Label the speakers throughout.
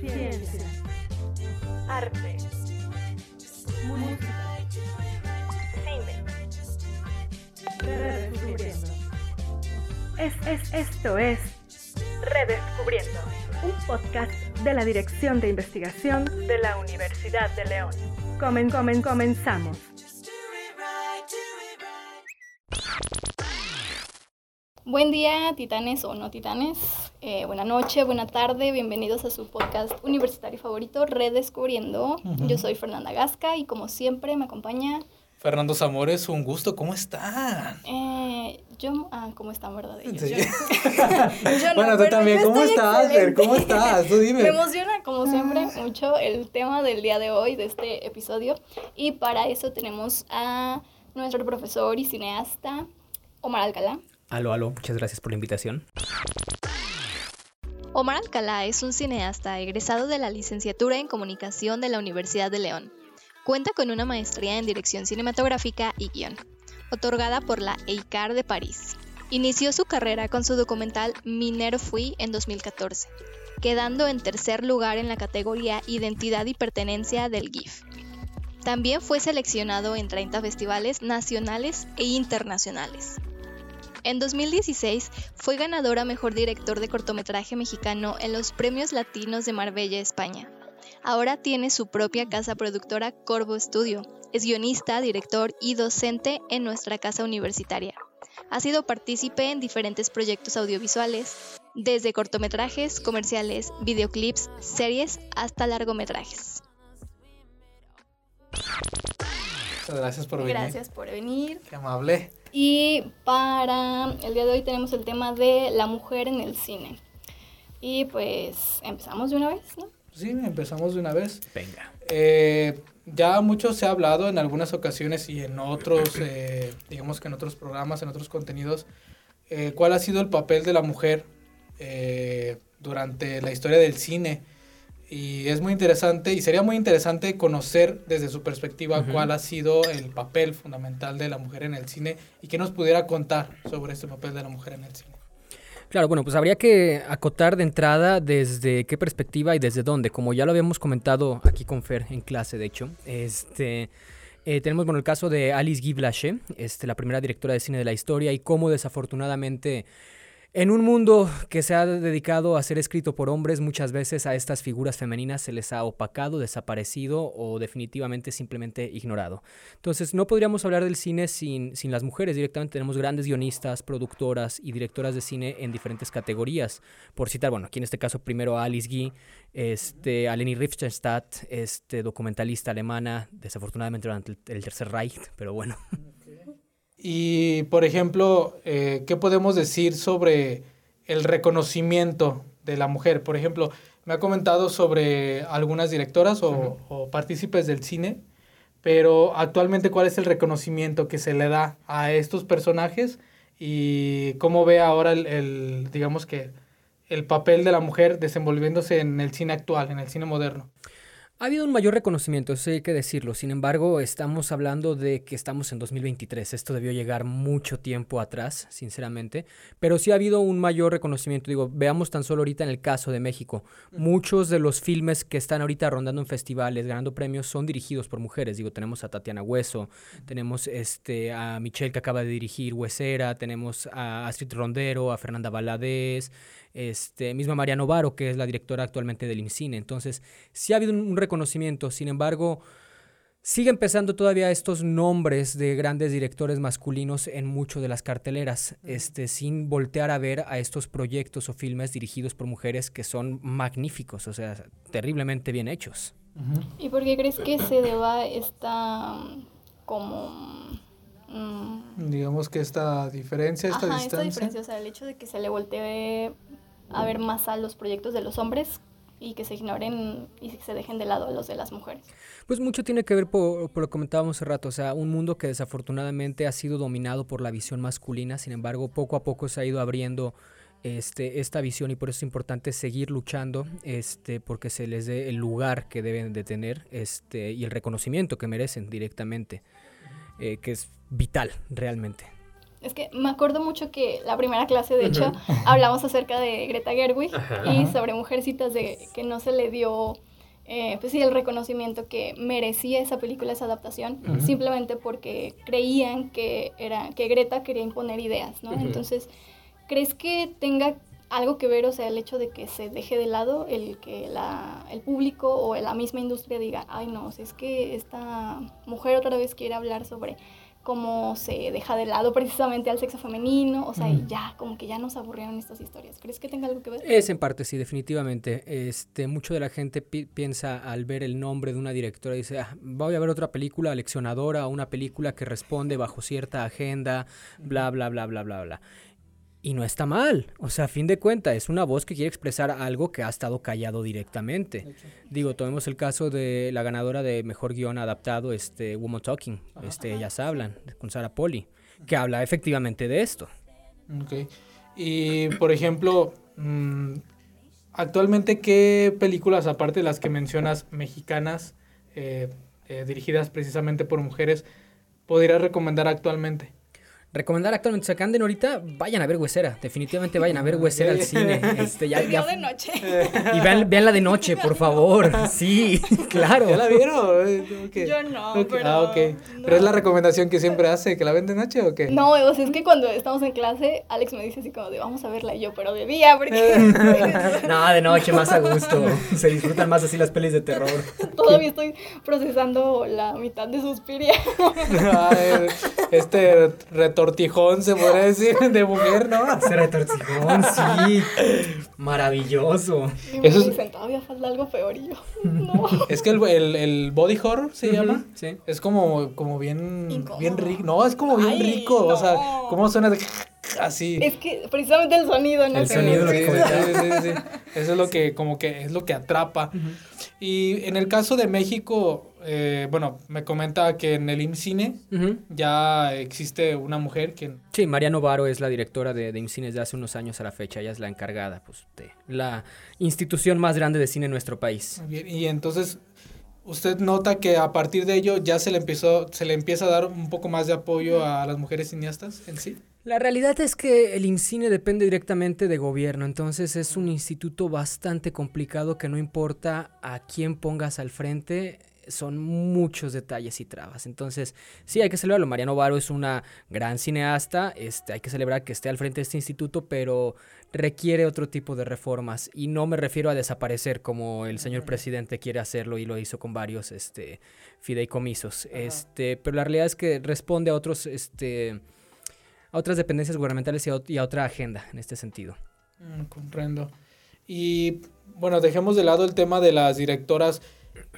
Speaker 1: Ciencia. Arte. Música. Cine. Redescubriendo. Es, es, esto es Redescubriendo, un podcast de la Dirección de Investigación de la Universidad de León. Comen, comen, comenzamos.
Speaker 2: Buen día, titanes o no titanes. Eh, buena noche, buena tarde. Bienvenidos a su podcast universitario favorito, Redescubriendo. Yo soy Fernanda Gasca y como siempre me acompaña...
Speaker 3: Fernando Zamores, un gusto. ¿Cómo están?
Speaker 2: Eh, yo, ah, ¿cómo están, verdad? Ellos,
Speaker 3: Sí.
Speaker 2: yo- yo no,
Speaker 3: bueno, tú también. ¿Cómo estás, Fer? ¿Cómo estás? Tú dime.
Speaker 2: Me emociona, como siempre, mucho el tema del día de hoy, de este episodio. Y para eso tenemos a nuestro profesor y cineasta, Omar Alcalá.
Speaker 4: Aló, aló, muchas gracias por la invitación.
Speaker 5: Omar Alcalá es un cineasta egresado de la licenciatura en comunicación de la Universidad de León. Cuenta con una maestría en dirección cinematográfica y guion, otorgada por la EICAR de París. Inició su carrera con su documental Minero Fui en 2014, quedando en tercer lugar en la categoría Identidad y Pertenencia del GIF. También fue seleccionado en 30 festivales nacionales e internacionales. En 2016 fue ganador a Mejor Director de Cortometraje Mexicano en los Premios Latinos de Marbella, España. Ahora tiene su propia casa productora Corvo Studio. Es guionista, director y docente en nuestra casa universitaria. Ha sido partícipe en diferentes proyectos audiovisuales, desde cortometrajes, comerciales, videoclips, series hasta largometrajes.
Speaker 3: Muchas gracias por venir.
Speaker 2: Gracias por venir.
Speaker 3: Qué amable.
Speaker 2: Y para el día de hoy tenemos el tema de la mujer en el cine. Y pues empezamos de una vez, ¿no?
Speaker 3: Sí, empezamos de una vez.
Speaker 4: Venga.
Speaker 3: Eh, ya mucho se ha hablado en algunas ocasiones y en otros, eh, digamos que en otros programas, en otros contenidos, eh, cuál ha sido el papel de la mujer eh, durante la historia del cine. Y es muy interesante y sería muy interesante conocer desde su perspectiva cuál ha sido el papel fundamental de la mujer en el cine y que nos pudiera contar sobre este papel de la mujer en el cine.
Speaker 4: Claro, bueno, pues habría que acotar de entrada desde qué perspectiva y desde dónde. Como ya lo habíamos comentado aquí con Fer en clase, de hecho, este, eh, tenemos bueno, el caso de Alice Guy Blaché, este, la primera directora de cine de la historia, y cómo desafortunadamente en un mundo que se ha dedicado a ser escrito por hombres, muchas veces a estas figuras femeninas se les ha opacado, desaparecido o definitivamente simplemente ignorado. Entonces, no podríamos hablar del cine sin, sin las mujeres. Directamente tenemos grandes guionistas, productoras y directoras de cine en diferentes categorías. Por citar, bueno, aquí en este caso primero a Alice Guy, este, a Leni Riefenstadt, este, documentalista alemana, desafortunadamente durante el, el Tercer Reich, pero bueno.
Speaker 3: Y, por ejemplo, eh, ¿qué podemos decir sobre el reconocimiento de la mujer? Por ejemplo, me ha comentado sobre algunas directoras o, o partícipes del cine, pero actualmente, ¿cuál es el reconocimiento que se le da a estos personajes? Y cómo ve ahora el, el, digamos que, el papel de la mujer desenvolviéndose en el cine actual, en el cine moderno.
Speaker 4: Ha habido un mayor reconocimiento, eso hay que decirlo. Sin embargo, estamos hablando de que estamos en 2023. Esto debió llegar mucho tiempo atrás, sinceramente. Pero sí ha habido un mayor reconocimiento. Digo, veamos tan solo ahorita en el caso de México. Muchos de los filmes que están ahorita rondando en festivales, ganando premios, son dirigidos por mujeres. Digo, tenemos a Tatiana Hueso, tenemos este, a Michelle que acaba de dirigir Huesera, tenemos a Astrid Rondero, a Fernanda Valadez, este, misma María Novaro, que es la directora actualmente del IMCINE. Entonces, sí ha habido un, un reconocimiento, sin embargo, sigue empezando todavía estos nombres de grandes directores masculinos en mucho de las carteleras, este, sin voltear a ver a estos proyectos o filmes dirigidos por mujeres que son magníficos, o sea, terriblemente bien hechos.
Speaker 2: ¿Y por qué crees que se deba esta como mm,
Speaker 3: Digamos que esta diferencia, esta
Speaker 2: ajá,
Speaker 3: distancia.
Speaker 2: esta diferencia, o sea, el hecho de que se le voltee a ver más a los proyectos de los hombres y que se ignoren y se dejen de lado los de las mujeres.
Speaker 4: Pues mucho tiene que ver por, por lo que comentábamos hace rato, o sea, un mundo que desafortunadamente ha sido dominado por la visión masculina, sin embargo, poco a poco se ha ido abriendo este, esta visión y por eso es importante seguir luchando este, porque se les dé el lugar que deben de tener este, y el reconocimiento que merecen directamente, eh, que es vital realmente.
Speaker 2: Es que me acuerdo mucho que la primera clase, de hecho, hablamos acerca de Greta Gerwig y sobre Mujercitas, de que no se le dio, eh, pues sí, el reconocimiento que merecía esa película, esa adaptación, simplemente porque creían que, era, que Greta quería imponer ideas, ¿no? Entonces, ¿crees que tenga algo que ver, o sea, el hecho de que se deje de lado el que la, el público o la misma industria diga, ay no, es que esta mujer otra vez quiere hablar sobre cómo se deja de lado precisamente al sexo femenino, o sea, ya, como que ya nos aburrieron estas historias. ¿Crees que tenga algo que ver?
Speaker 4: Es en parte, sí, definitivamente. Este, mucho de la gente piensa al ver el nombre de una directora, dice, ah, voy a ver otra película leccionadora, una película que responde bajo cierta agenda, bla, bla, bla, bla, bla, bla. Y no está mal. O sea, a fin de cuentas, es una voz que quiere expresar algo que ha estado callado directamente. Digo, tomemos el caso de la ganadora de mejor guion adaptado, este Woman Talking. Este, ellas hablan, con Sarah Poli, que habla efectivamente de esto.
Speaker 3: Ok. Y, por ejemplo, mm, actualmente, ¿qué películas, aparte de las que mencionas, mexicanas, eh, eh, dirigidas precisamente por mujeres, podrías recomendar actualmente?
Speaker 4: Recomendar actualmente, se de ahorita, vayan a ver Huesera. Definitivamente vayan a ver Huesera al cine. Este,
Speaker 2: ya, ya... de noche.
Speaker 4: Y vean, la de noche, por favor. Sí, claro.
Speaker 3: ¿Ya la vieron?
Speaker 2: Yo no, pero...
Speaker 3: Ah, ok. ¿Pero es la recomendación que siempre hace, que la ven de noche o qué?
Speaker 2: No, o sea, es que cuando estamos en clase, Alex me dice así como de, vamos a verla. Y yo, pero de día, porque...
Speaker 4: no, de noche, más a gusto. Se disfrutan más así las pelis de terror.
Speaker 2: Todavía estoy procesando la mitad de Suspiria.
Speaker 3: este retorno retortijón, se podría decir, de mujer, ¿no?
Speaker 4: Ese retortijón, sí. Maravilloso.
Speaker 2: Y Eso me todavía falta algo peor y yo, no.
Speaker 3: Es que el, el, body horror se llama. Sí. Es como, como bien, bien rico. No, es como bien rico. O sea, ¿cómo suena de así?
Speaker 2: Es que precisamente el sonido, ¿no?
Speaker 4: El sonido, lo que
Speaker 3: sí, sí, sí, Eso es lo que, como que, es lo que atrapa. Y en el caso de México, eh, bueno, me comenta que en el IMCINE ya existe una mujer que...
Speaker 4: Sí, María Novaro es la directora de, de IMCINE desde hace unos años a la fecha. Ella es la encargada pues, de la institución más grande de cine en nuestro país.
Speaker 3: Bien, y entonces, ¿usted nota que a partir de ello ya se le, empezó, se le empieza a dar un poco más de apoyo a las mujeres cineastas en sí?
Speaker 4: La realidad es que el IMCINE depende directamente de gobierno, entonces es un instituto bastante complicado que no importa a quién pongas al frente, son muchos detalles y trabas. Entonces, sí, hay que celebrarlo. Mariano Varo es una gran cineasta, este, hay que celebrar que esté al frente de este instituto, pero requiere otro tipo de reformas. Y no me refiero a desaparecer como el señor presidente quiere hacerlo y lo hizo con varios este, fideicomisos. Este, pero la realidad es que responde a otros, este, a otras dependencias gubernamentales y a, otra agenda en este sentido.
Speaker 3: Mm, comprendo. Y bueno, dejemos de lado el tema de las directoras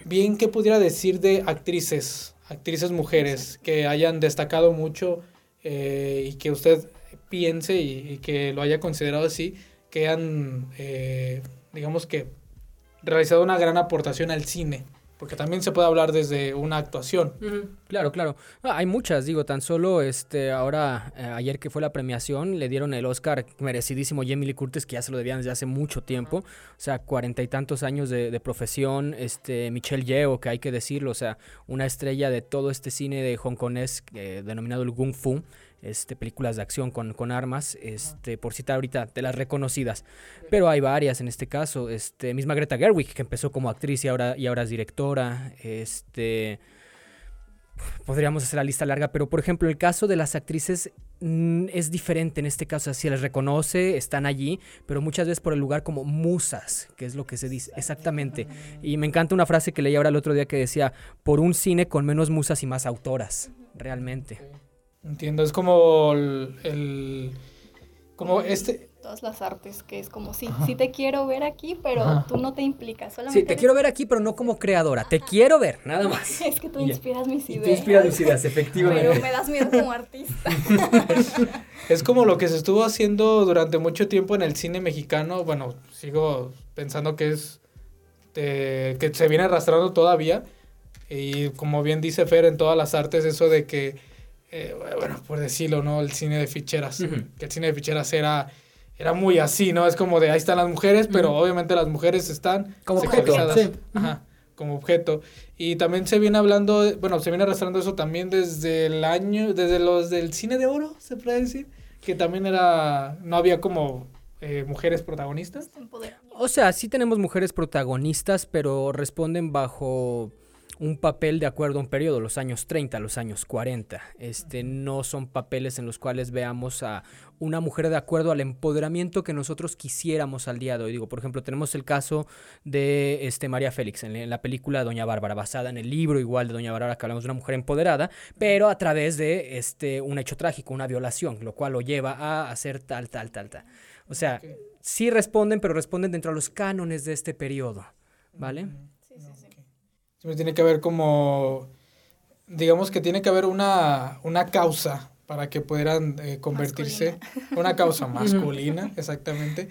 Speaker 3: bien, ¿qué pudiera decir de actrices, actrices mujeres que hayan destacado mucho eh, y que usted piense y, que lo haya considerado así, que han, eh, digamos que, realizado una gran aportación al cine? Porque también se puede hablar desde una actuación.
Speaker 4: Claro, claro. Ah, hay muchas, digo, tan solo este ahora, eh, ayer que fue la premiación, le dieron el Oscar merecidísimo a Jamie Lee Curtis, que ya se lo debían desde hace mucho tiempo. O sea, cuarenta y tantos años de, profesión. Este, Michelle Yeoh, que hay que decirlo, o sea, una estrella de todo este cine de hongkonés eh, denominado el Kung Fu este, películas de acción con, con, armas, este, por citar ahorita de las reconocidas. Pero hay varias en este caso. Este, misma Greta Gerwig, que empezó como actriz y ahora, y ahora es directora. Este, podríamos hacer la lista larga, pero por ejemplo, el caso de las actrices mm, es diferente en este caso. Así les reconoce, están allí, pero muchas veces por el lugar como musas, que es lo que se dice exactamente. Y me encanta una frase que leí ahora el otro día que decía: por un cine con menos musas y más autoras, realmente.
Speaker 3: Entiendo, es como el, como este
Speaker 2: todas las artes, que es como, sí, sí te quiero ver aquí, pero tú no te implicas. Solamente
Speaker 4: sí, te quiero ver aquí, pero no como creadora. Te quiero ver, nada más.
Speaker 2: Es que tú inspiras mis ideas.
Speaker 4: tú inspiras mis ideas, efectivamente.
Speaker 2: Pero me das miedo como artista.
Speaker 3: es como lo que se estuvo haciendo durante mucho tiempo en el cine mexicano. Bueno, sigo pensando que es que se viene arrastrando todavía. Y como bien dice Fer, en todas las artes, eso de que eh, bueno, por decirlo, ¿no? El cine de ficheras. Que el cine de ficheras era, era muy así, ¿no? Es como de ahí están las mujeres, pero obviamente las mujeres están
Speaker 4: como sexualizadas.
Speaker 3: Ajá. como objeto. Y también se viene hablando, bueno, se viene arrastrando eso también desde el año, desde los del cine de oro, se puede decir, que también era, no había como eh, mujeres protagonistas.
Speaker 4: O sea, sí tenemos mujeres protagonistas, pero responden bajo un papel de acuerdo a un periodo, los años 30, los años 40. Este, no son papeles en los cuales veamos a una mujer de acuerdo al empoderamiento que nosotros quisiéramos al día de hoy. Digo, por ejemplo, tenemos el caso de este, María Félix en, la película Doña Bárbara, basada en el libro igual de Doña Bárbara, que hablamos de una mujer empoderada, pero a través de este, un hecho trágico, una violación, lo cual lo lleva a hacer tal, tal, tal, tal. O sea, sí responden, pero responden dentro de los cánones de este periodo, ¿vale?
Speaker 3: Siempre tiene que haber como, digamos que tiene que haber una, una causa para que pudieran eh, convertirse, una causa masculina, exactamente,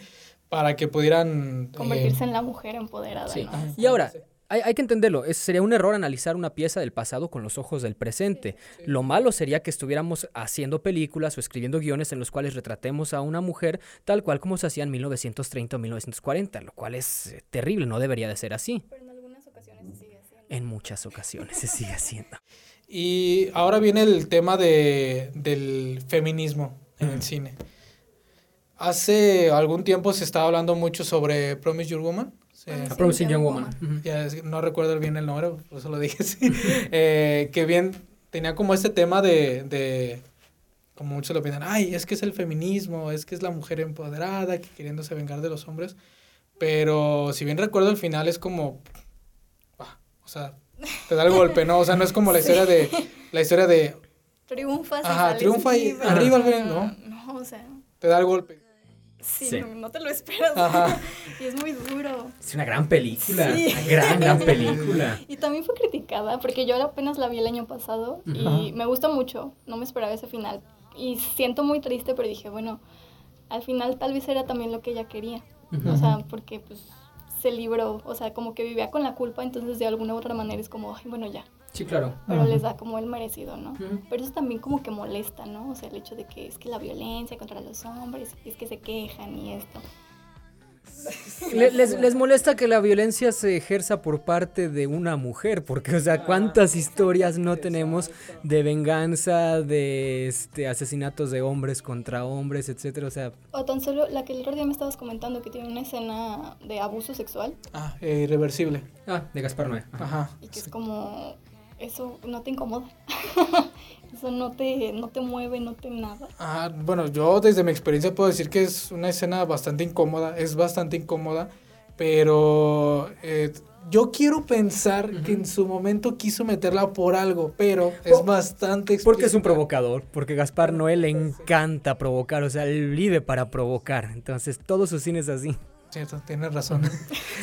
Speaker 3: para que pudieran...
Speaker 2: Eh, convertirse en la mujer empoderada. Sí.
Speaker 4: Y ahora, hay, que entenderlo, es, sería un error analizar una pieza del pasado con los ojos del presente. Lo malo sería que estuviéramos haciendo películas o escribiendo guiones en los cuales retratemos a una mujer tal cual como se hacía en 1930 o 1940, lo cual es eh, terrible, no debería de ser así.
Speaker 2: Pero en algunas ocasiones haciendo.
Speaker 4: En muchas ocasiones se sigue haciendo.
Speaker 3: Y ahora viene el tema de, del feminismo en el cine. Hace algún tiempo se estaba hablando mucho sobre Promise Your Woman.
Speaker 4: Ah, Promising Young Woman.
Speaker 3: Ya no recuerdo bien el nombre, por eso lo dije así. Eh, que bien tenía como este tema de, de, como muchos lo piensan, ay, es que es el feminismo, es que es la mujer empoderada, que queriéndose vengar de los hombres. Pero si bien recuerdo el final es como, o sea, te da el golpe, ¿no? O sea, no es como la historia de, la historia de...
Speaker 2: Triunfas
Speaker 3: Ajá, triunfa y arriba al fin, ¿no?
Speaker 2: No, o sea...
Speaker 3: Te da el golpe.
Speaker 2: Sí, No, te lo esperas. Ajá. y es muy duro.
Speaker 4: Es una gran película. Sí. Una gran, gran película.
Speaker 2: Y también fue criticada, porque yo apenas la vi el año pasado y me gustó mucho. No me esperaba ese final. Y siento muy triste, pero dije, bueno, al final tal vez era también lo que ella quería. O sea, porque pues se libró, o sea, como que vivía con la culpa, entonces de alguna u otra manera es como, ay, bueno, ya.
Speaker 4: Sí, claro.
Speaker 2: Pero les da como el merecido, ¿no? Pero eso también como que molesta, ¿no? O sea, el hecho de que es que la violencia contra los hombres, es que se quejan y esto.
Speaker 4: Les, les, molesta que la violencia se ejerza por parte de una mujer, porque, o sea, ¿cuántas historias no tenemos de venganza, de este, asesinatos de hombres contra hombres, etcétera? O sea.
Speaker 2: O tan solo la que el otro día me estabas comentando que tiene una escena de abuso sexual.
Speaker 3: Ah, eh, irreversible.
Speaker 4: Ah, de Gaspar Noé.
Speaker 3: Ajá.
Speaker 2: Y que es como. Eso no te incomoda. Eso no te, no te mueve, no te nada.
Speaker 3: Ah, bueno, yo desde mi experiencia puedo decir que es una escena bastante incómoda, es bastante incómoda, pero eh, yo quiero pensar que en su momento quiso meterla por algo, pero es bastante
Speaker 4: Porque es un provocador, porque Gaspar Noé le encanta provocar, o sea, él vive para provocar, entonces todos sus cines así.
Speaker 3: Cierto, tienes razón.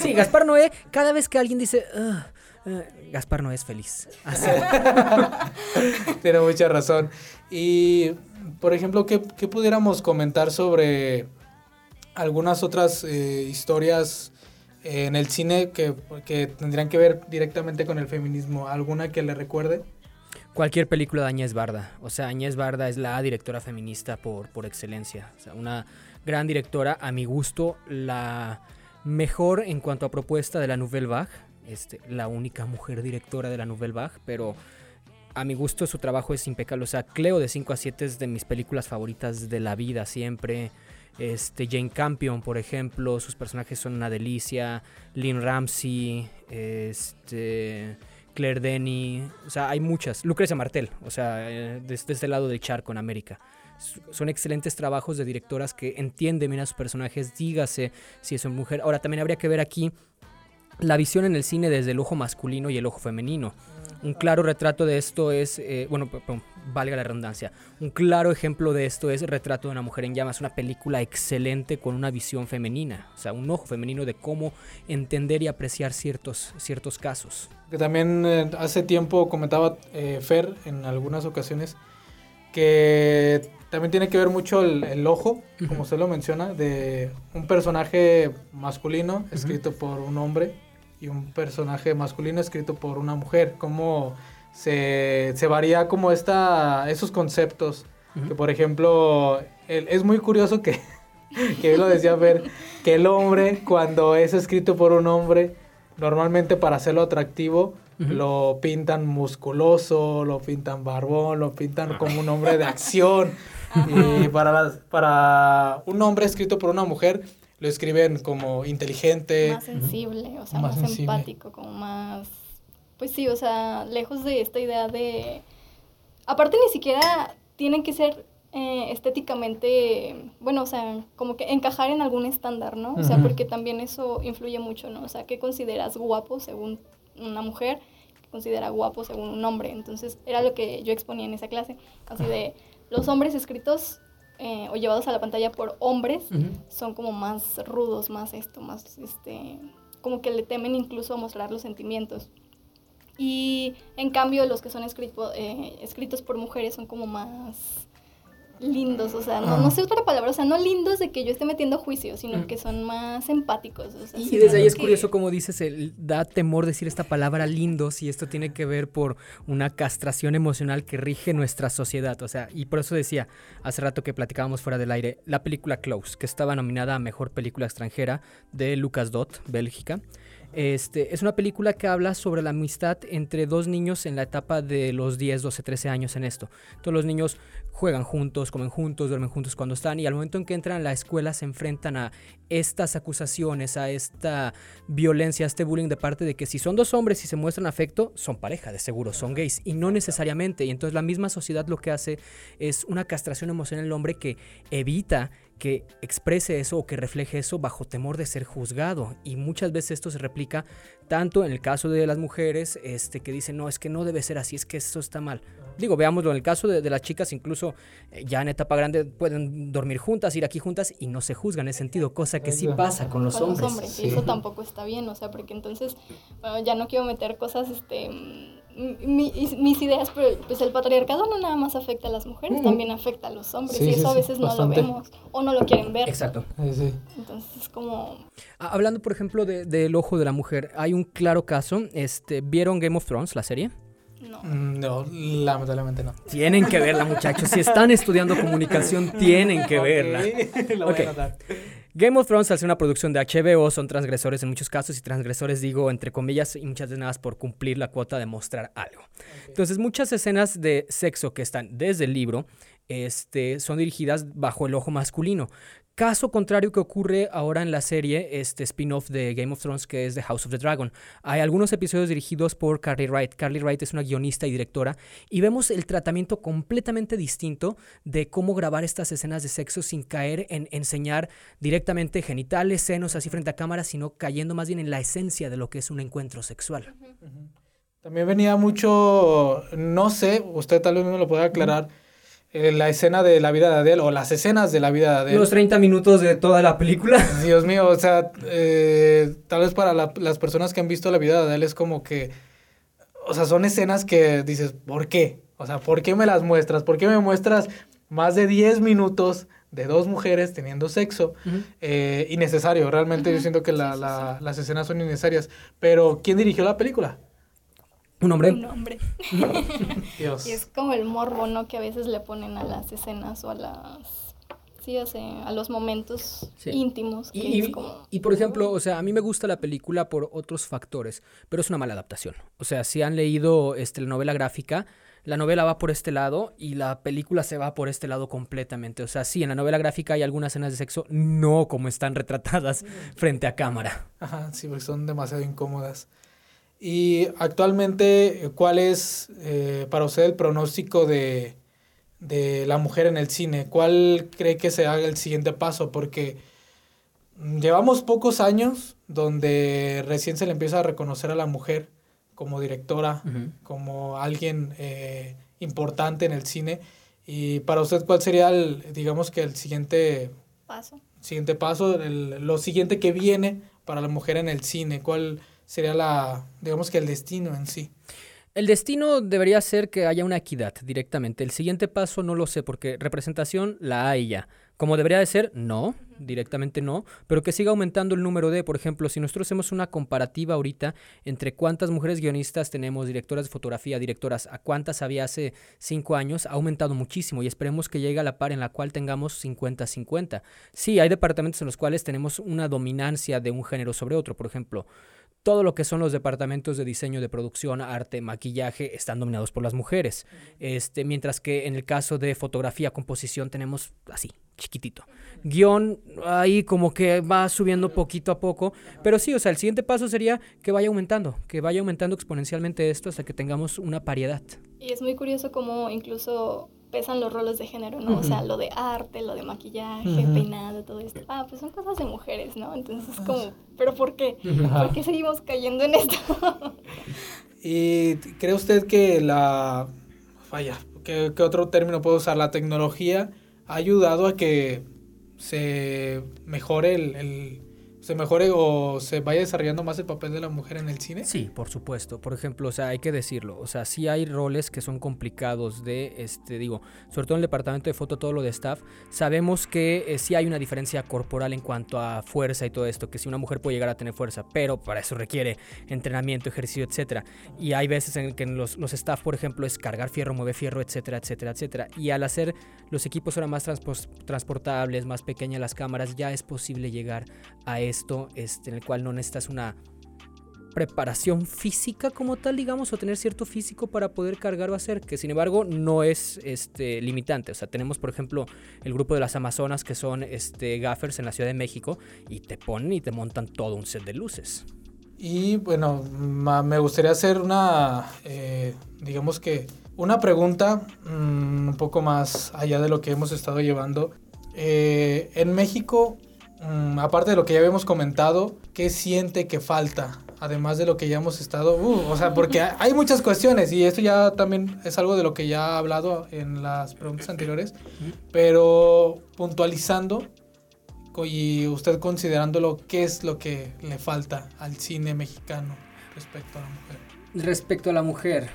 Speaker 4: sí, Gaspar Noé, cada vez que alguien dice... Eh, Gaspar no es feliz.
Speaker 3: Tiene mucha razón. Y, por ejemplo, ¿qué, pudiéramos comentar sobre algunas otras eh, historias en el cine que, que, tendrían que ver directamente con el feminismo? ¿Alguna que le recuerde?
Speaker 4: Cualquier película de Añez Barda. O sea, Añez Barda es la directora feminista por, por excelencia. O sea, una gran directora, a mi gusto, la mejor en cuanto a propuesta de la Nouvelle Vague este, la única mujer directora de la Nouvelle Vague, pero a mi gusto su trabajo es impecable. O sea, Cleo de 5 a 7 es de mis películas favoritas de la vida siempre. Este, Jane Campion, por ejemplo, sus personajes son una delicia. Lynn Ramsey, este, Claire Denny, o sea, hay muchas. Lucrecia Martel, o sea, eh, desde este lado del charco en América. Son excelentes trabajos de directoras que entienden bien a sus personajes, dígase si es una mujer. Ahora, también habría que ver aquí la visión en el cine desde el ojo masculino y el ojo femenino. Un claro retrato de esto es, eh, bueno, valga la redundancia, un claro ejemplo de esto es Retrato de una mujer en llamas, una película excelente con una visión femenina, o sea, un ojo femenino de cómo entender y apreciar ciertos, ciertos casos.
Speaker 3: Que también eh, hace tiempo comentaba eh, Fer en algunas ocasiones que también tiene que ver mucho el, ojo, como usted lo menciona, de un personaje masculino escrito por un hombre y un personaje masculino escrito por una mujer. Cómo se, se varía como esta, esos conceptos. Que por ejemplo, es muy curioso que, que lo decía ver, que el hombre cuando es escrito por un hombre normalmente para hacerlo atractivo lo pintan musculoso, lo pintan barbón, lo pintan como un hombre de acción. y para, para un hombre escrito por una mujer lo escriben como inteligente.
Speaker 2: Más sensible, o sea, más, empático, como más... Pues sí, o sea, lejos de esta idea de... Aparte ni siquiera tienen que ser eh, estéticamente, bueno, o sea, como que encajar en algún estándar, ¿no? O sea, porque también eso influye mucho, ¿no? O sea, ¿qué consideras guapo según una mujer? ¿Qué considera guapo según un hombre? Entonces, era lo que yo exponía en esa clase, así de los hombres escritos eh, o llevados a la pantalla por hombres son como más rudos, más esto, más, este, como que le temen incluso a mostrar los sentimientos. Y en cambio los que son escrito, eh, escritos por mujeres son como más lindos, o sea, no, no, sé otra palabra, o sea, no lindos de que yo esté metiendo juicio, sino mm. que son más empáticos. O sea,
Speaker 4: y desde ahí es curioso como dices, el, da temor decir esta palabra lindos y esto tiene que ver por una castración emocional que rige nuestra sociedad, o sea, y por eso decía hace rato que platicábamos fuera del aire, la película Close, que estaba nominada a Mejor Película Extranjera de Lucas Dot, Bélgica. Este, es una película que habla sobre la amistad entre dos niños en la etapa de los 10, 12, 13 años en esto. Todos los niños juegan juntos, comen juntos, duermen juntos cuando están y al momento en que entran a la escuela se enfrentan a estas acusaciones, a esta violencia, a este bullying de parte de que si son dos hombres y se muestran afecto, son pareja, de seguro, son gays y no necesariamente. Y entonces la misma sociedad lo que hace es una castración emocional en el hombre que evita que exprese eso o que refleje eso bajo temor de ser juzgado. Y muchas veces esto se replica tanto en el caso de las mujeres este, que dicen, no, es que no debe ser así, es que eso está mal. Digo, veámoslo, en el caso de, las chicas, incluso eh, ya en etapa grande pueden dormir juntas, ir aquí juntas y no se juzgan en ese sentido, cosa que sí pasa con los hombres.
Speaker 2: y eso tampoco está bien, o sea, porque entonces ya no quiero meter cosas, este mis ideas, pero pues el patriarcado no nada más afecta a las mujeres, también afecta a los hombres y eso a veces no lo vemos o no lo quieren ver.
Speaker 4: Exacto.
Speaker 2: Entonces es como...
Speaker 4: Ah, hablando, por ejemplo, del ojo de la mujer, hay un claro caso, este, ¿vieron Game of Thrones, la serie?
Speaker 2: No.
Speaker 3: Mm, no, lamentablemente no.
Speaker 4: Tienen que verla, muchachos. Si están estudiando comunicación, tienen que verla.
Speaker 3: Lo voy a notar.
Speaker 4: Game of Thrones, al ser una producción de HBO, son transgresores en muchos casos, y transgresores digo entre comillas, y muchas veces nada por cumplir la cuota de mostrar algo. Entonces, muchas escenas de sexo que están desde el libro este, son dirigidas bajo el ojo masculino. Caso contrario que ocurre ahora en la serie, este spin-off de Game of Thrones que es The House of the Dragon. Hay algunos episodios dirigidos por Carly Wright. Carly Wright es una guionista y directora y vemos el tratamiento completamente distinto de cómo grabar estas escenas de sexo sin caer en enseñar directamente genitales, senos así frente a cámara, sino cayendo más bien en la esencia de lo que es un encuentro sexual.
Speaker 3: También venía mucho, no sé, usted tal vez me lo pueda aclarar. Eh, la escena de la vida de Adele o las escenas de la vida de Adele.
Speaker 4: Los 30 minutos de toda la película.
Speaker 3: Dios mío, o sea, eh, tal vez para las personas que han visto la vida de Adele es como que, o sea, son escenas que dices, ¿por qué? O sea, ¿por qué me las muestras? ¿Por qué me muestras más de 10 minutos de dos mujeres teniendo sexo? Eh, innecesario, realmente yo siento que las escenas son innecesarias. Pero, ¿quién dirigió la película?
Speaker 4: Un hombre.
Speaker 2: Un hombre. Dios. Y es como el morbo, ¿no? Que a veces le ponen a las escenas o a las... Sí, a los momentos íntimos.
Speaker 4: y, y, por ejemplo, o sea, a mí me gusta la película por otros factores, pero es una mala adaptación. O sea, si han leído este, la novela gráfica, la novela va por este lado y la película se va por este lado completamente. O sea, sí, en la novela gráfica hay algunas escenas de sexo, no como están retratadas frente a cámara.
Speaker 3: Ajá, sí, porque son demasiado incómodas. Y actualmente, ¿cuál es eh, para usted el pronóstico de, la mujer en el cine? ¿Cuál cree que se haga el siguiente paso? Porque llevamos pocos años donde recién se le empieza a reconocer a la mujer como directora, como alguien eh, importante en el cine. Y para usted, ¿cuál sería, el, digamos que el siguiente
Speaker 2: paso?
Speaker 3: Siguiente paso, lo siguiente que viene para la mujer en el cine. ¿Cuál sería la, digamos que el destino en sí.
Speaker 4: El destino debería ser que haya una equidad directamente. El siguiente paso no lo sé porque representación la hay ya. Como debería de ser, no, directamente no, pero que siga aumentando el número de, por ejemplo, si nosotros hacemos una comparativa ahorita entre cuántas mujeres guionistas tenemos, directoras de fotografía, directoras, a cuántas había hace cinco años, ha aumentado muchísimo y esperemos que llegue a la par en la cual tengamos 50-50. Sí, hay departamentos en los cuales tenemos una dominancia de un género sobre otro, por ejemplo todo lo que son los departamentos de diseño de producción, arte, maquillaje, están dominados por las mujeres. Este, mientras que en el caso de fotografía, composición, tenemos así, chiquitito. Guión, ahí como que va subiendo poquito a poco. Pero sí, o sea, el siguiente paso sería que vaya aumentando, que vaya aumentando exponencialmente esto hasta que tengamos una paridad.
Speaker 2: Y es muy curioso cómo incluso pesan los roles de género, ¿no? O sea, lo de arte, lo de maquillaje, peinado, todo esto. Ah, pues son cosas de mujeres, ¿no? Entonces es como, ¿pero por qué? ¿Por qué seguimos cayendo en esto?
Speaker 3: ¿Y cree usted que la... Vaya, ¿qué, ¿qué, otro término puedo usar? La tecnología ha ayudado a que se mejore el, el se mejore o se vaya desarrollando más el papel de la mujer en el cine?
Speaker 4: Sí, por supuesto. Por ejemplo, o sea, hay que decirlo. O sea, sí hay roles que son complicados de, este, digo, sobre todo en el departamento de foto, todo lo de staff. Sabemos que eh, sí hay una diferencia corporal en cuanto a fuerza y todo esto, que si una mujer puede llegar a tener fuerza, pero para eso requiere entrenamiento, ejercicio, etcétera. Y hay veces en que los, los staff, por ejemplo, es cargar fierro, mover fierro, etcétera, etcétera, etcétera. Y al hacer los equipos ahora más transportables, más pequeñas las cámaras, ya es posible llegar a esto, este, en el cual no necesitas una preparación física como tal, digamos, o tener cierto físico para poder cargar o hacer, que sin embargo no es este, limitante. O sea, tenemos, por ejemplo, el grupo de las Amazonas que son este, gaffers en la Ciudad de México y te ponen y te montan todo un set de luces.
Speaker 3: Y bueno, me gustaría hacer una, eh, digamos que, una pregunta mmm, un poco más allá de lo que hemos estado llevando. Eh, en México, mmm, aparte de lo que ya habíamos comentado, ¿qué siente que falta? Además de lo que ya hemos estado, uh, o sea, porque hay muchas cuestiones y esto ya también es algo de lo que ya he hablado en las preguntas anteriores, pero puntualizando y usted considerándolo, ¿qué es lo que le falta al cine mexicano respecto a la mujer?
Speaker 4: Respecto a la mujer,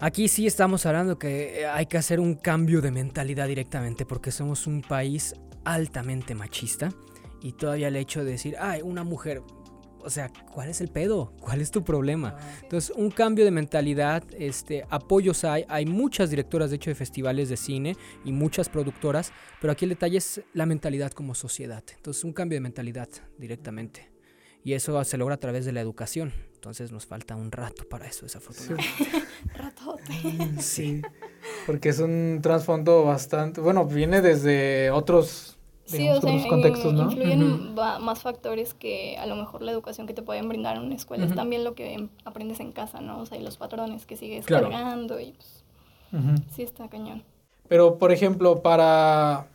Speaker 4: Aquí sí estamos hablando que hay que hacer un cambio de mentalidad directamente porque somos un país altamente machista y todavía el hecho de decir, ay, una mujer, o sea, ¿cuál es el pedo? ¿Cuál es tu problema? Entonces, un cambio de mentalidad, este, apoyos hay, hay muchas directoras de hecho de festivales de cine y muchas productoras, pero aquí el detalle es la mentalidad como sociedad. Entonces, un cambio de mentalidad directamente. Y eso se logra a través de la educación. Entonces nos falta un rato para eso, desafortunadamente.
Speaker 2: Ratote.
Speaker 3: Sí, porque es un trasfondo bastante, bueno, viene desde otros, digamos,
Speaker 2: sí, o sea,
Speaker 3: otros contextos, ¿no?
Speaker 2: Influyen uh -huh. más factores que a lo mejor la educación que te pueden brindar en una escuela. Uh -huh. Es también lo que aprendes en casa, ¿no? O sea, y los patrones que sigues claro. cargando y pues, uh -huh. sí está cañón.
Speaker 3: Pero, por ejemplo, para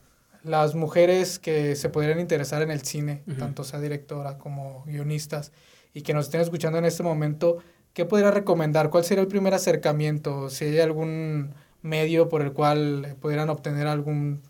Speaker 3: las mujeres que se pudieran interesar en el cine, tanto sea directora como guionistas, y que nos estén escuchando en este momento, ¿qué podría recomendar? ¿Cuál sería el primer acercamiento? Si hay algún medio por el cual pudieran obtener algún,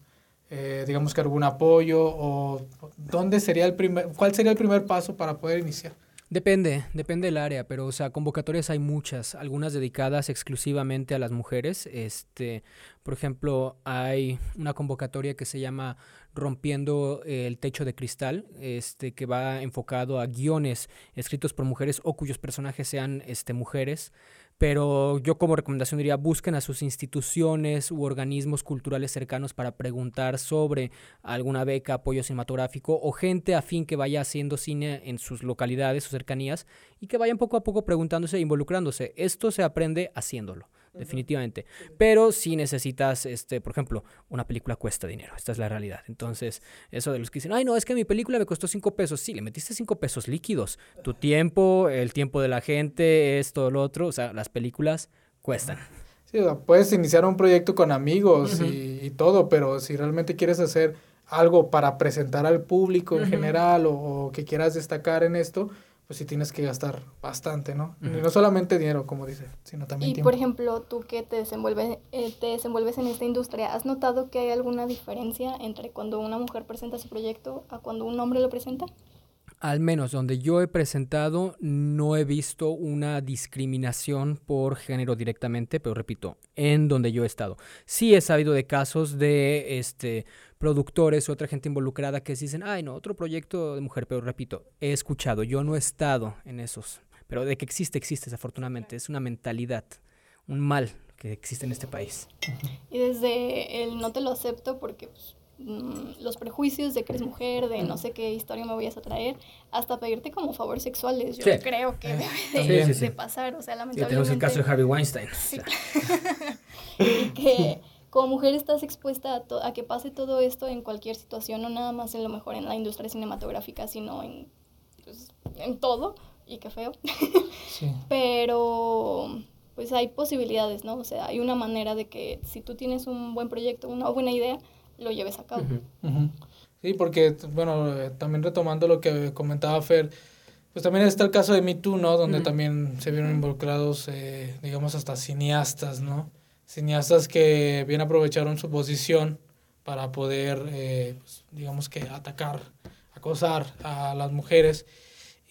Speaker 3: eh, digamos que algún apoyo, o dónde sería el primer, cuál sería el primer paso para poder iniciar?
Speaker 4: Depende, depende del área, pero o sea, convocatorias hay muchas, algunas dedicadas exclusivamente a las mujeres. Este, por ejemplo, hay una convocatoria que se llama Rompiendo el techo de cristal, este, que va enfocado a guiones escritos por mujeres o cuyos personajes sean este, mujeres. Pero yo como recomendación diría, busquen a sus instituciones u organismos culturales cercanos para preguntar sobre alguna beca, apoyo cinematográfico o gente afín que vaya haciendo cine en sus localidades o cercanías y que vayan poco a poco preguntándose e involucrándose. Esto se aprende haciéndolo definitivamente. Pero si necesitas, este, por ejemplo, una película cuesta dinero, esta es la realidad. Entonces, eso de los que dicen, ay, no, es que mi película me costó cinco pesos. Sí, le metiste cinco pesos líquidos. Tu tiempo, el tiempo de la gente, esto, lo otro, o sea, las películas cuestan.
Speaker 3: Sí, puedes iniciar un proyecto con amigos uh -huh. y, y, todo, pero si realmente quieres hacer algo para presentar al público en uh -huh. general o, o que quieras destacar en esto, pues sí tienes que gastar bastante, ¿no? Uh -huh. Y no solamente dinero, como dice, sino también
Speaker 2: y,
Speaker 3: tiempo.
Speaker 2: por ejemplo, tú que te desenvuelves, eh, te desenvuelves en esta industria, ¿has notado que hay alguna diferencia entre cuando una mujer presenta su proyecto a cuando un hombre lo presenta?
Speaker 4: Al menos donde yo he presentado no he visto una discriminación por género directamente, pero repito, en donde yo he estado. Sí he sabido de casos de este productores o otra gente involucrada que dicen, ay no, otro proyecto de mujer, pero repito, he escuchado, yo no he estado en esos, pero de que existe, existe desafortunadamente, es una mentalidad, un mal que existe en este país.
Speaker 2: Y desde el no te lo acepto porque pues, mm, los prejuicios de que eres mujer, de no sé qué historia me vayas a traer, hasta pedirte como favores sexuales. Yo
Speaker 4: Sí.
Speaker 2: creo que
Speaker 3: Eh,
Speaker 2: debe de,
Speaker 4: Sí, sí, sí.
Speaker 2: de pasar, o sea,
Speaker 4: Sí,
Speaker 2: lamentablemente.
Speaker 4: tenemos el caso de Harvey Weinstein. o
Speaker 2: Sí.
Speaker 4: sea,
Speaker 2: y que como mujer estás expuesta a, to- a que pase todo esto en cualquier situación, no nada más en lo mejor en la industria cinematográfica, sino en, pues, en todo, y qué feo.
Speaker 3: Sí.
Speaker 2: Pero pues hay posibilidades, ¿no? O sea, hay una manera de que si tú tienes un buen proyecto, una buena idea, lo lleves a cabo.
Speaker 3: Sí, porque, bueno, eh, también retomando lo que comentaba Fer, pues también está el caso de Me Too, ¿no? Donde también se vieron involucrados, eh, digamos, hasta cineastas, ¿no? Cineastas que bien aprovecharon su posición para poder, eh, pues, digamos que atacar, acosar a las mujeres.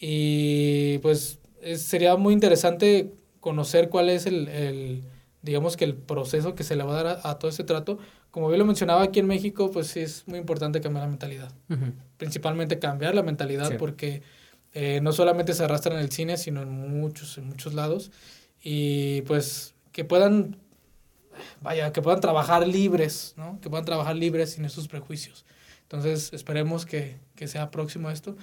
Speaker 3: Y pues es- sería muy interesante conocer cuál es el, el, digamos que el proceso que se le va a dar a, a todo este trato. Como bien lo mencionaba aquí en México, pues sí es muy importante cambiar la mentalidad. Principalmente cambiar la mentalidad
Speaker 4: Sí.
Speaker 3: porque eh, no solamente se arrastra en el cine, sino en muchos, en muchos lados. Y pues que puedan, vaya, que puedan trabajar libres, ¿no? Que puedan trabajar libres sin esos prejuicios. Entonces esperemos que, que sea próximo a esto.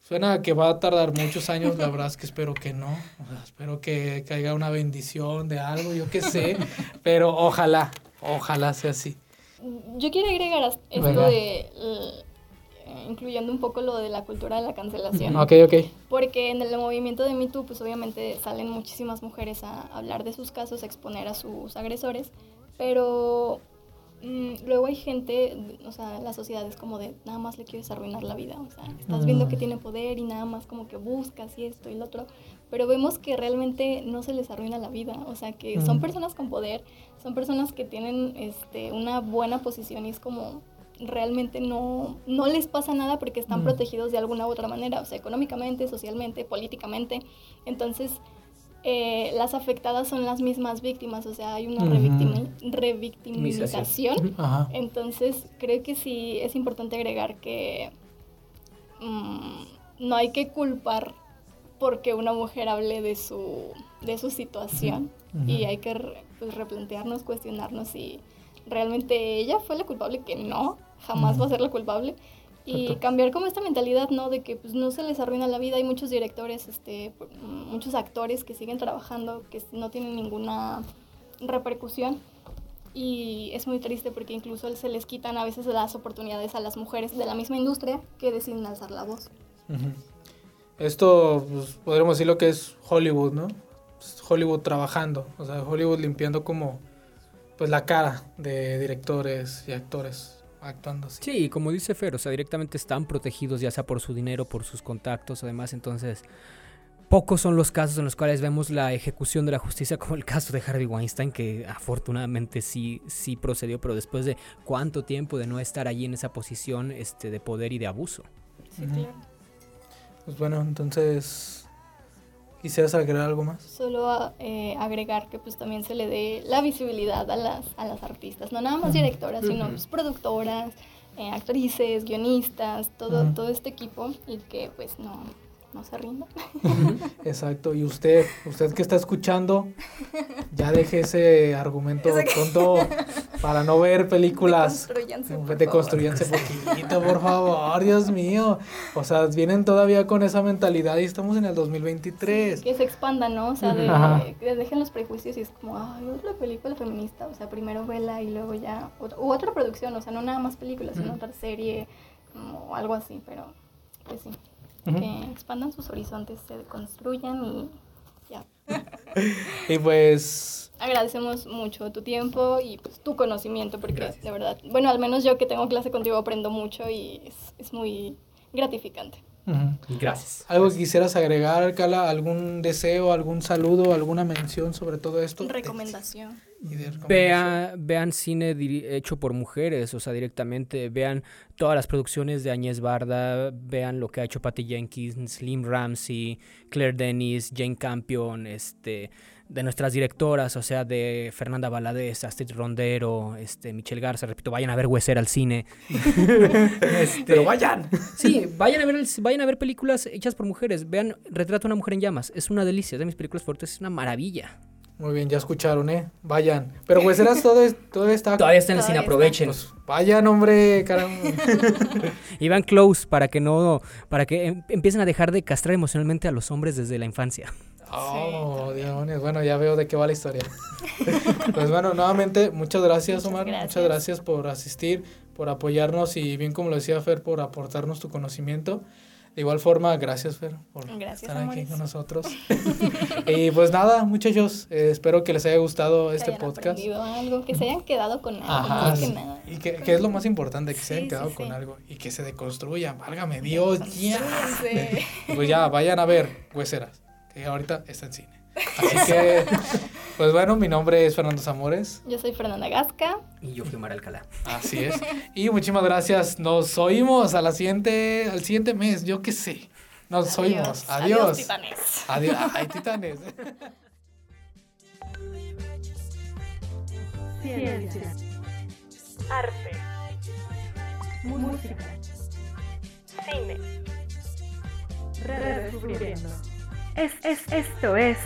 Speaker 3: Suena a que va a tardar muchos años, la verdad es que espero que no. O sea, espero que caiga una bendición de algo, yo qué sé. pero ojalá, ojalá sea así.
Speaker 2: Yo quiero agregar esto
Speaker 3: Venga.
Speaker 2: de, incluyendo un poco lo de la cultura de la cancelación.
Speaker 3: Ok, ok.
Speaker 2: Porque en el movimiento de Me Too, pues obviamente salen muchísimas mujeres a hablar de sus casos, a exponer a sus agresores, pero mm, luego hay gente, o sea, la sociedad es como de nada más le quieres arruinar la vida, o sea, estás viendo que tiene poder y nada más como que buscas y esto y lo otro, pero vemos que realmente no se les arruina la vida, o sea, que son
Speaker 3: Mm.
Speaker 2: personas con poder, son personas que tienen este, una buena posición y es como realmente no, no les pasa nada porque están
Speaker 3: Mm.
Speaker 2: protegidos de alguna u otra manera, o sea, económicamente, socialmente, políticamente. Entonces, eh, las afectadas son las mismas víctimas, o sea, hay una revictimización. Entonces, creo que sí es importante agregar que mm, no hay que culpar porque una mujer hable de su, de su situación y hay que re- pues, replantearnos, cuestionarnos si realmente ella fue la culpable, que no, jamás va a ser la culpable. Y
Speaker 3: Exacto.
Speaker 2: cambiar como esta mentalidad, ¿no? De que pues no se les arruina la vida. Hay muchos directores, este, mm, muchos actores que siguen trabajando, que no tienen ninguna repercusión. Y es muy triste porque incluso se les quitan a veces las oportunidades a las mujeres de la misma industria que deciden alzar la voz.
Speaker 3: Esto, pues, podríamos decir lo que es Hollywood, ¿no? Es Hollywood trabajando, o sea, Hollywood limpiando como, pues, la cara de directores y actores actuando así.
Speaker 4: Sí, y como dice Fer, o sea, directamente están protegidos ya sea por su dinero, por sus contactos o demás, entonces pocos son los casos en los cuales vemos la ejecución de la justicia, como el caso de Harvey Weinstein, que afortunadamente sí, sí procedió, pero después de cuánto tiempo de no estar allí en esa posición este, de poder y de abuso.
Speaker 2: Sí, claro.
Speaker 3: Pues bueno, entonces, ¿quisieras agregar algo más?
Speaker 2: Solo a- eh, agregar que pues también se le dé la visibilidad a las, a las artistas, no nada más directoras, sino pues, productoras, eh, actrices, guionistas, todo, todo este equipo y que pues no, no se rinda.
Speaker 3: Exacto, y usted, usted que está escuchando, ya deje ese argumento tonto para no ver películas. Deconstruyanse poquito, por favor, Dios mío. O sea, vienen todavía con esa mentalidad y estamos en el 2023.
Speaker 2: Que se expanda, ¿no? O sea, de, que dejen los prejuicios y es como, ay, otra película feminista, o sea, primero vela y luego ya, u otra producción, o sea, no nada más películas, sino otra serie o algo así, pero pues sí, Que expandan sus horizontes, se construyan y ya.
Speaker 3: Y pues,
Speaker 2: Agradecemos mucho tu tiempo y pues, tu conocimiento, porque
Speaker 4: Gracias.
Speaker 2: de verdad, bueno, al menos yo que tengo clase contigo aprendo mucho y es, es muy gratificante.
Speaker 4: Gracias.
Speaker 3: ¿algo que quisieras agregar, Carla? ¿Algún deseo, algún saludo, alguna mención sobre todo esto?
Speaker 2: Recomendación.
Speaker 3: Y de recomendación.
Speaker 4: Vea, vean cine hecho por mujeres, o sea, directamente, vean todas las producciones de Añez Barda, vean lo que ha hecho Patty Jenkins, Slim Ramsey, Claire Dennis, Jane Campion, este, de nuestras directoras, o sea, de Fernanda Valadez, Astrid Rondero, este, Michelle Garza, repito, vayan a ver Huesera al cine. Este,
Speaker 3: Pero vayan.
Speaker 4: Sí, vayan a ver el- vayan a ver películas hechas por mujeres. Vean Retrato a una mujer en llamas. Es una delicia, es de mis películas fuertes, es una maravilla.
Speaker 3: Muy bien, ya escucharon, ¿eh? Vayan. Pero Hueseras todo, es- todavía está...
Speaker 4: Todavía está en el cine,
Speaker 2: Todavía está.
Speaker 4: aprovechen.
Speaker 3: Pues, vayan, hombre, caramba.
Speaker 4: Y van close para que no, para que em- empiecen a dejar de castrar emocionalmente a los hombres desde la infancia.
Speaker 3: Oh, demonios. Bueno, ya veo de qué va la historia. pues bueno, nuevamente, muchas gracias,
Speaker 2: Muchas
Speaker 3: Omar. Muchas
Speaker 2: gracias.
Speaker 3: gracias por asistir, por apoyarnos y bien como lo decía Fer, por aportarnos tu conocimiento. De igual forma, gracias, Fer, por
Speaker 2: Gracias,
Speaker 3: estar aquí
Speaker 2: amores.
Speaker 3: con nosotros. y pues nada, muchachos, eh, espero que les haya gustado
Speaker 2: Que
Speaker 3: este
Speaker 2: hayan
Speaker 3: podcast.
Speaker 2: algo, que se hayan quedado con algo,
Speaker 3: Ajá,
Speaker 2: más que
Speaker 3: sí.
Speaker 2: nada.
Speaker 3: Y que, que es lo más importante, que se
Speaker 2: Sí,
Speaker 3: hayan
Speaker 2: sí,
Speaker 3: quedado
Speaker 2: sí.
Speaker 3: con algo y que se deconstruyan. Válgame Dios, ya. Pues ya, vayan a ver Hueseras, que ahorita está en cine. Así que, pues bueno, mi nombre es Fernando Zamores.
Speaker 2: Yo soy Fernanda Gasca.
Speaker 4: Y yo fui Omar Alcalá.
Speaker 3: Así es. Y muchísimas gracias. Nos oímos a la siguiente, al siguiente mes, yo qué sé. Nos oímos.
Speaker 2: Adiós,
Speaker 3: Adiós.
Speaker 2: titanes.
Speaker 3: Adiós. Ay, titanes.
Speaker 1: Ciencia. Arte. Música. Cine. Redescubriendo. Es, es, esto es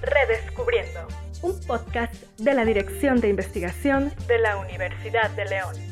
Speaker 1: Redescubriendo, un podcast de la Dirección de Investigación de la Universidad de León.